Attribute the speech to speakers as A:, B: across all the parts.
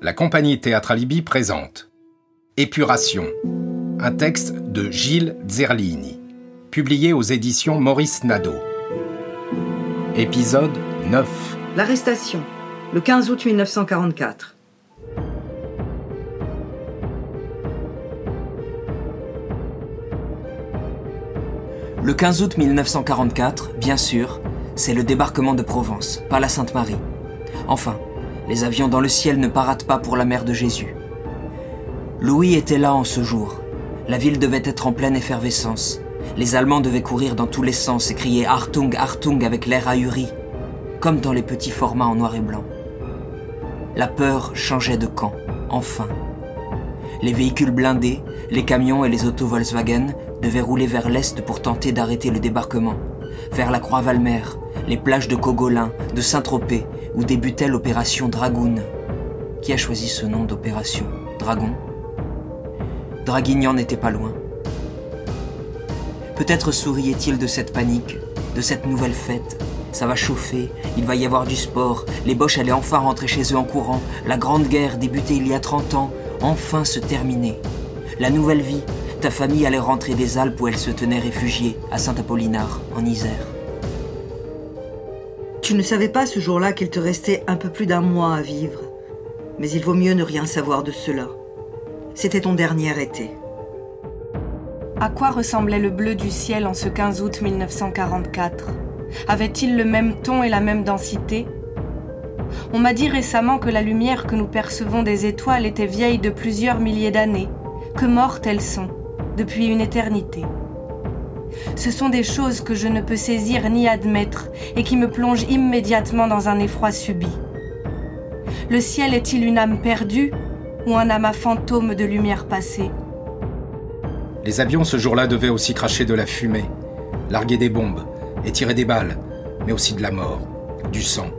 A: la compagnie Théâtre Alibi présente Épuration, un texte de Gilles Zerlini, publié aux éditions Maurice Nadeau. Épisode 9
B: L'arrestation, le 15 août 1944.
C: Le 15 août 1944, bien sûr, c'est le débarquement de Provence, pas la Sainte-Marie. Enfin, les avions dans le ciel ne paratent pas pour la mère de Jésus. Louis était là en ce jour. La ville devait être en pleine effervescence. Les Allemands devaient courir dans tous les sens et crier Hartung, Hartung avec l'air ahuri, comme dans les petits formats en noir et blanc. La peur changeait de camp, enfin. Les véhicules blindés, les camions et les autos Volkswagen devaient rouler vers l'est pour tenter d'arrêter le débarquement, vers la Croix-Valmer, les plages de Cogolin, de Saint-Tropez, où débutait l'opération Dragoon. Qui a choisi ce nom d'opération Dragon? Draguignan n'était pas loin. Peut-être souriait-il de cette panique, de cette nouvelle fête. Ça va chauffer, il va y avoir du sport, les Boches allaient enfin rentrer chez eux en courant, la grande guerre débutée il y a 30 ans, enfin se terminer. La nouvelle vie, ta famille allait rentrer des Alpes où elle se tenait réfugiée, à Saint-Apollinaire, en Isère.
B: Tu ne savais pas ce jour-là qu'il te restait un peu plus d'un mois à vivre. Mais il vaut mieux ne rien savoir de cela. C'était ton dernier été.
D: À quoi ressemblait le bleu du ciel en ce 15 août 1944 Avait-il le même ton et la même densité? On m'a dit récemment que la lumière que nous percevons des étoiles était vieille de plusieurs milliers d'années, que mortes elles sont, depuis une éternité. Ce sont des choses que je ne peux saisir ni admettre et qui me plongent immédiatement dans un effroi subit. Le ciel est-il une âme perdue ou un amas fantôme de lumière passée?
A: Les avions ce jour-là devaient aussi cracher de la fumée, larguer des bombes et tirer des balles, mais aussi de la mort, du sang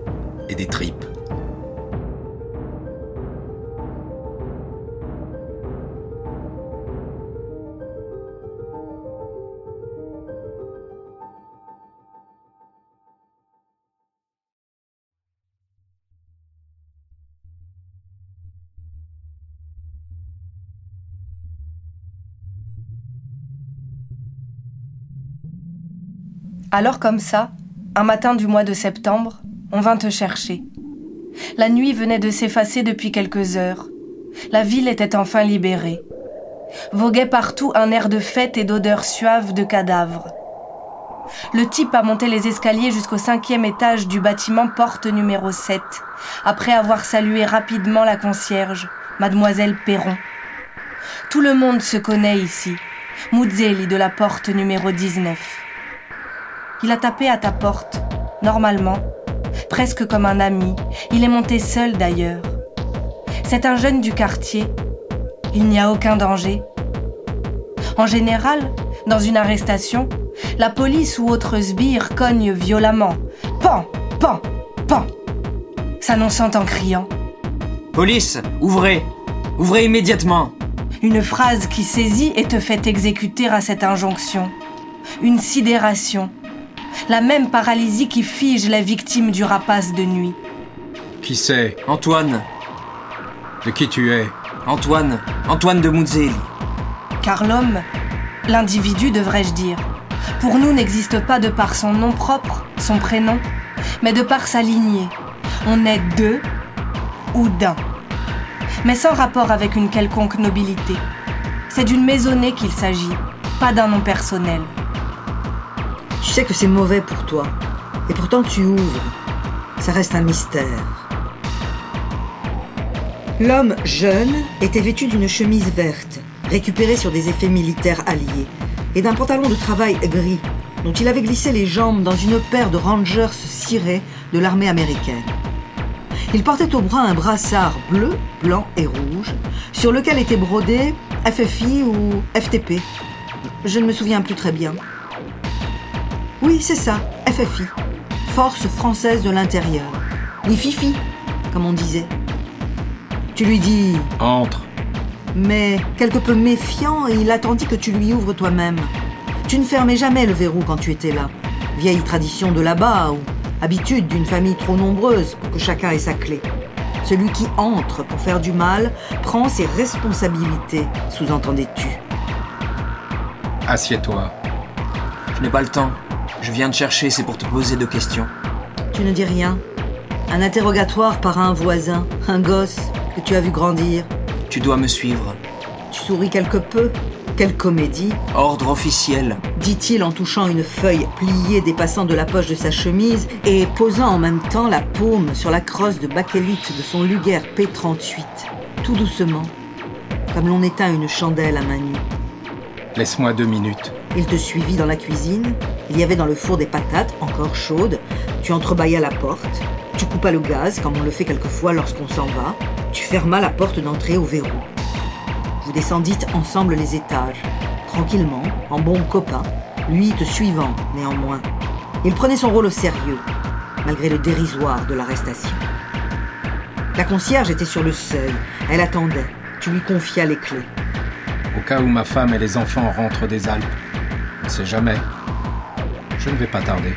A: et des tripes.
D: Alors comme ça, un matin du mois de septembre, on vint te chercher. La nuit venait de s'effacer depuis quelques heures. La ville était enfin libérée. Voguait partout un air de fête et d'odeur suave de cadavres. Le type a monté les escaliers jusqu'au cinquième étage du bâtiment porte numéro 7, après avoir salué rapidement la concierge, mademoiselle Perron. Tout le monde se connaît ici. Muzzelli de la porte numéro 19. Il a tapé à ta porte, normalement, presque comme un ami. Il est monté seul d'ailleurs. C'est un jeune du quartier. Il n'y a aucun danger. En général, dans une arrestation, la police ou autre sbire cogne violemment. Pan, pan, pan, s'annonçant en criant.
C: Police, ouvrez Ouvrez immédiatement
D: Une phrase qui saisit et te fait exécuter à cette injonction. Une sidération, la même paralysie qui fige les victimes du rapace de nuit.
A: Qui c'est
C: Antoine
A: De qui tu es
C: Antoine Antoine de Muzzelli.
D: Car l'homme, l'individu devrais-je dire, pour nous n'existe pas de par son nom propre, son prénom, mais de par sa lignée. On est deux ou d'un. Mais sans rapport avec une quelconque nobilité. C'est d'une maisonnée qu'il s'agit, pas d'un nom personnel.
B: Tu sais que c'est mauvais pour toi. Et pourtant tu ouvres. Ça reste un mystère. L'homme jeune était vêtu d'une chemise verte, récupérée sur des effets militaires alliés, et d'un pantalon de travail gris, dont il avait glissé les jambes dans une paire de Rangers cirés de l'armée américaine. Il portait au bras un brassard bleu, blanc et rouge, sur lequel était brodé FFI ou FTP. Je ne me souviens plus très bien. Oui, c'est ça, FFI. Force française de l'intérieur. Ni Fifi, comme on disait. Tu lui dis
A: Entre.
B: Mais quelque peu méfiant, il attendit que tu lui ouvres toi-même. Tu ne fermais jamais le verrou quand tu étais là. Vieille tradition de là-bas ou habitude d'une famille trop nombreuse pour que chacun ait sa clé. Celui qui entre pour faire du mal prend ses responsabilités, sous-entendais-tu.
A: Assieds-toi.
C: Je n'ai pas le temps. Je viens de chercher, c'est pour te poser deux questions.
B: Tu ne dis rien. Un interrogatoire par un voisin, un gosse que tu as vu grandir.
C: Tu dois me suivre.
B: Tu souris quelque peu. Quelle comédie,
C: Ordre officiel.
B: dit-il en touchant une feuille pliée dépassant de la poche de sa chemise et posant en même temps la paume sur la crosse de bakélite de son Luger P38, tout doucement, comme l'on éteint une chandelle à main nue.
A: Laisse-moi deux minutes.
B: Il te suivit dans la cuisine. Il y avait dans le four des patates encore chaudes. Tu entrebâillas la porte. Tu coupas le gaz, comme on le fait quelquefois lorsqu'on s'en va. Tu fermas la porte d'entrée au verrou. Vous descendîtes ensemble les étages, tranquillement, en bon copain, lui te suivant néanmoins. Il prenait son rôle au sérieux, malgré le dérisoire de l'arrestation. La concierge était sur le seuil. Elle attendait. Tu lui confias les clés.
A: Au cas où ma femme et les enfants rentrent des Alpes. On ne sait jamais. Je ne vais pas tarder.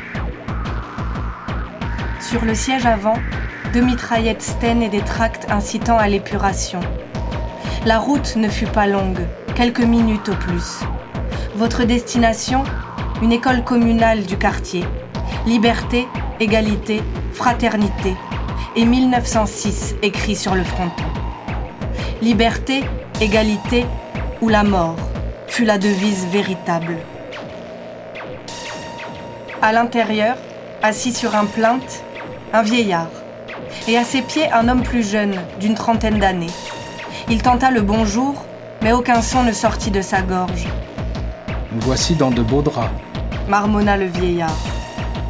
D: Sur le siège avant, deux mitraillettes Sten et des tracts incitant à l'épuration. La route ne fut pas longue, quelques minutes au plus. Votre destination Une école communale du quartier. Liberté, égalité, fraternité. Et 1906 écrit sur le fronton. Liberté, égalité ou la mort fut la devise véritable. À l'intérieur, assis sur un plinthe, un vieillard. Et à ses pieds, un homme plus jeune, d'une trentaine d'années. Il tenta le bonjour, mais aucun son ne sortit de sa gorge.
A: Nous voici dans de beaux draps.
D: Marmonna le vieillard.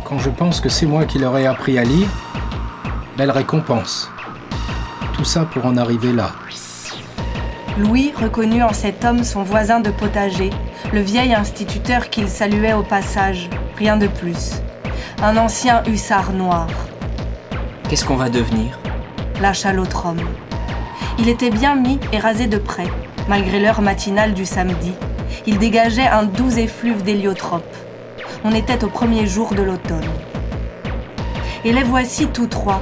A: Quand je pense que c'est moi qui leur ai appris à lire, belle récompense. Tout ça pour en arriver là.
D: Louis reconnut en cet homme son voisin de potager, le vieil instituteur qu'il saluait au passage, rien de plus. Un ancien hussard noir,
C: Qu'est-ce qu'on va devenir?
D: Lâcha l'autre homme. Il était bien mis et rasé de près, malgré l'heure matinale du samedi. Il dégageait un doux effluve d'héliotrope. On était au premier jour de l'automne. Et les voici tous trois.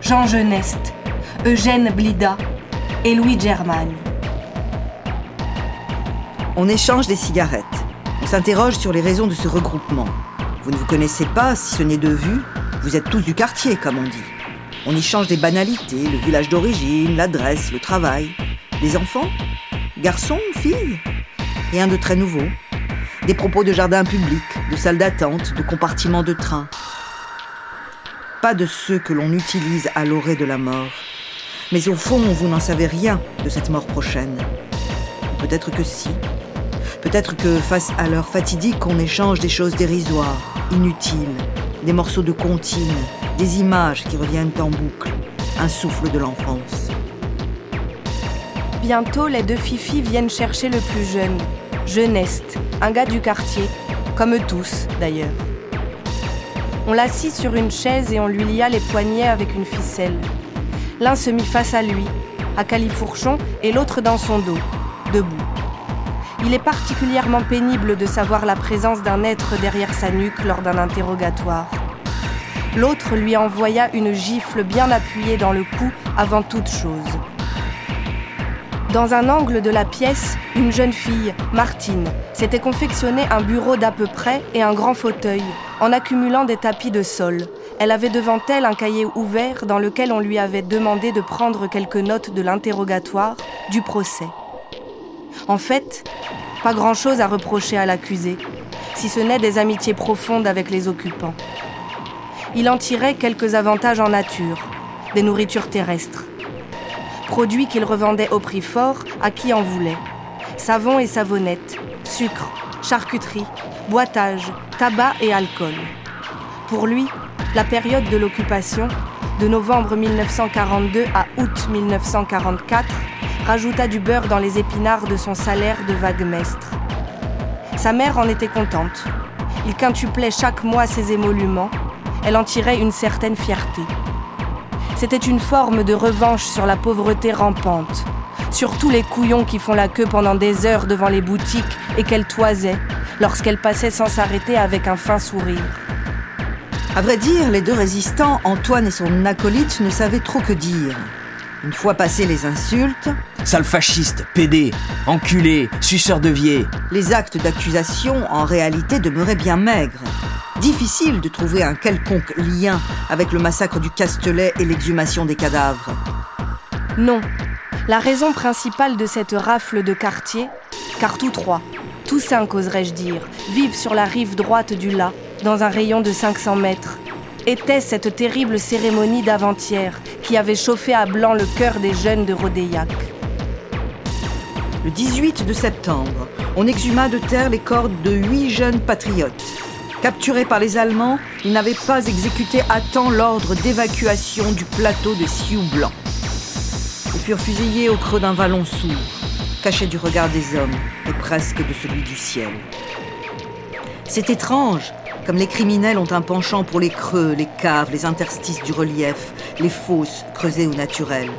D: Jean Geneste, Eugène Blida et Louis Germagne.
B: On échange des cigarettes. S'interroge sur les raisons de ce regroupement. Vous ne vous connaissez pas, si ce n'est de vue. Vous êtes tous du quartier, comme on dit. On y change des banalités, le village d'origine, l'adresse, le travail. Des enfants? Garçons? Filles? Rien de très nouveau. Des propos de jardin public, de salle d'attente, de compartiments de train. Pas de ceux que l'on utilise à l'orée de la mort. Mais au fond, vous n'en savez rien de cette mort prochaine. Peut-être que si. Peut-être que face à l'heure fatidique, on échange des choses dérisoires, inutiles, des morceaux de comptine, des images qui reviennent en boucle, un souffle de l'enfance.
D: Bientôt, les deux fifis viennent chercher le plus jeune, Geneste, un gars du quartier, comme tous d'ailleurs. On l'assit sur une chaise et on lui lia les poignets avec une ficelle. L'un se mit face à lui, à califourchon, et l'autre dans son dos, debout. Il est particulièrement pénible de savoir la présence d'un être derrière sa nuque lors d'un interrogatoire. L'autre lui envoya une gifle bien appuyée dans le cou avant toute chose. Dans un angle de la pièce, une jeune fille, Martine, s'était confectionné un bureau d'à peu près et un grand fauteuil, en accumulant des tapis de sol. Elle avait devant elle un cahier ouvert dans lequel on lui avait demandé de prendre quelques notes de l'interrogatoire, du procès. En fait, pas grand-chose à reprocher à l'accusé, si ce n'est des amitiés profondes avec les occupants. Il en tirait quelques avantages en nature, des nourritures terrestres, produits qu'il revendait au prix fort à qui en voulait. Savon et savonnette, sucre, charcuterie, boitage, tabac et alcool. Pour lui, la période de l'occupation, de novembre 1942 à août 1944, rajouta du beurre dans les épinards de son salaire de vaguemestre. Sa mère en était contente. Il quintuplait chaque mois ses émoluments. Elle en tirait une certaine fierté. C'était une forme de revanche sur la pauvreté rampante, sur tous les couillons qui font la queue pendant des heures devant les boutiques et qu'elle toisait lorsqu'elle passait sans s'arrêter avec un fin sourire.
B: À vrai dire, les deux résistants, Antoine et son acolyte, ne savaient trop que dire. Une fois passées les insultes,
C: Sale fasciste, pédé, enculé, suceur de vier.
B: les actes d'accusation en réalité demeuraient bien maigres. Difficile de trouver un quelconque lien avec le massacre du Castelet et l'exhumation des cadavres.
D: Non. La raison principale de cette rafle de quartier, car tous trois, tous cinq oserais-je dire, vivent sur la rive droite du La, dans un rayon de 500 mètres, était cette terrible cérémonie d'avant-hier qui avait chauffé à blanc le cœur des jeunes de Rodéiac.
B: Le 18 de septembre, on exhuma de terre les corps de huit jeunes patriotes. Capturés par les Allemands, ils n'avaient pas exécuté à temps l'ordre d'évacuation du plateau de Sioux Blanc. Ils furent fusillés au creux d'un vallon sourd, cachés du regard des hommes et presque de celui du ciel. C'est étrange, comme les criminels ont un penchant pour les creux, les caves, les interstices du relief, les fosses creusées au naturel.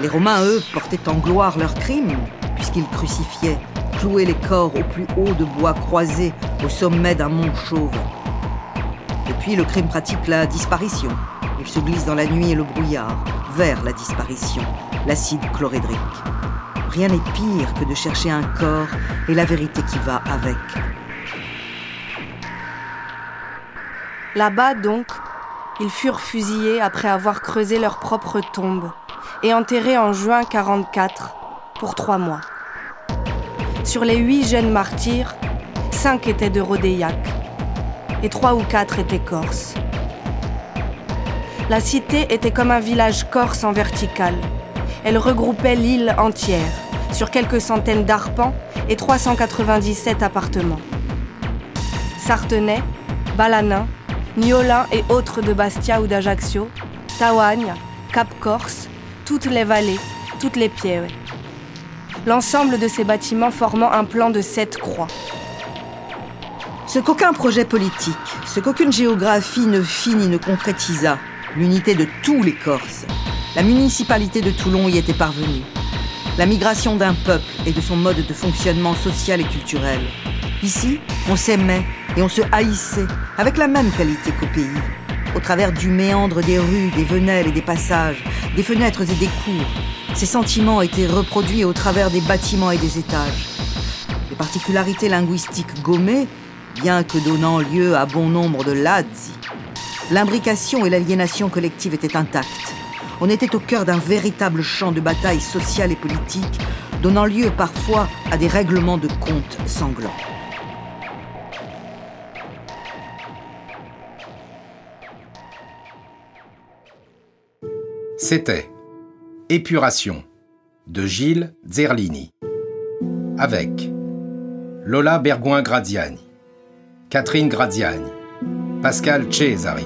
B: Les Romains, eux, portaient en gloire leurs crimes, puisqu'ils crucifiaient, clouaient les corps au plus haut de bois croisés, au sommet d'un mont chauve. Depuis, le crime pratique la disparition. Il se glisse dans la nuit et le brouillard, vers la disparition, l'acide chlorhydrique. Rien n'est pire que de chercher un corps et la vérité qui va avec.
D: Là-bas, donc, ils furent fusillés après avoir creusé leur propre tombe et enterrés en juin 44 pour trois mois. Sur les huit jeunes martyrs, cinq étaient de Rodéiac et trois ou quatre étaient corses. La cité était comme un village corse en verticale. Elle regroupait l'île entière, sur quelques centaines d'arpents et 397 appartements. Sartenay, Balanin, Niolin et autres de Bastia ou d'Ajaccio, Tawagne, Cap-Corse, toutes les vallées, toutes les pierres. L'ensemble de ces bâtiments formant un plan de sept croix.
B: Ce qu'aucun projet politique, ce qu'aucune géographie ne fit ni ne concrétisa, l'unité de tous les Corses. La municipalité de Toulon y était parvenue. La migration d'un peuple et de son mode de fonctionnement social et culturel. Ici, on s'aimait et on se haïssait avec la même qualité qu'au pays. Au travers du méandre des rues, des venelles et des passages, des fenêtres et des cours, ces sentiments étaient reproduits au travers des bâtiments et des étages. Les particularités linguistiques gommées, bien que donnant lieu à bon nombre de lazzi, l'imbrication et l'aliénation collective étaient intactes. On était au cœur d'un véritable champ de bataille sociale et politique, donnant lieu parfois à des règlements de comptes sanglants.
A: C'était Épuration de Gilles Zerlini avec Lola Bergoin-Gradiani, Catherine Gradiani, Pascal Cesari,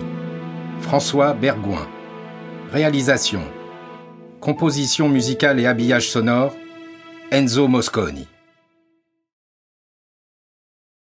A: François Bergoin. Réalisation, composition musicale et habillage sonore, Enzo Mosconi.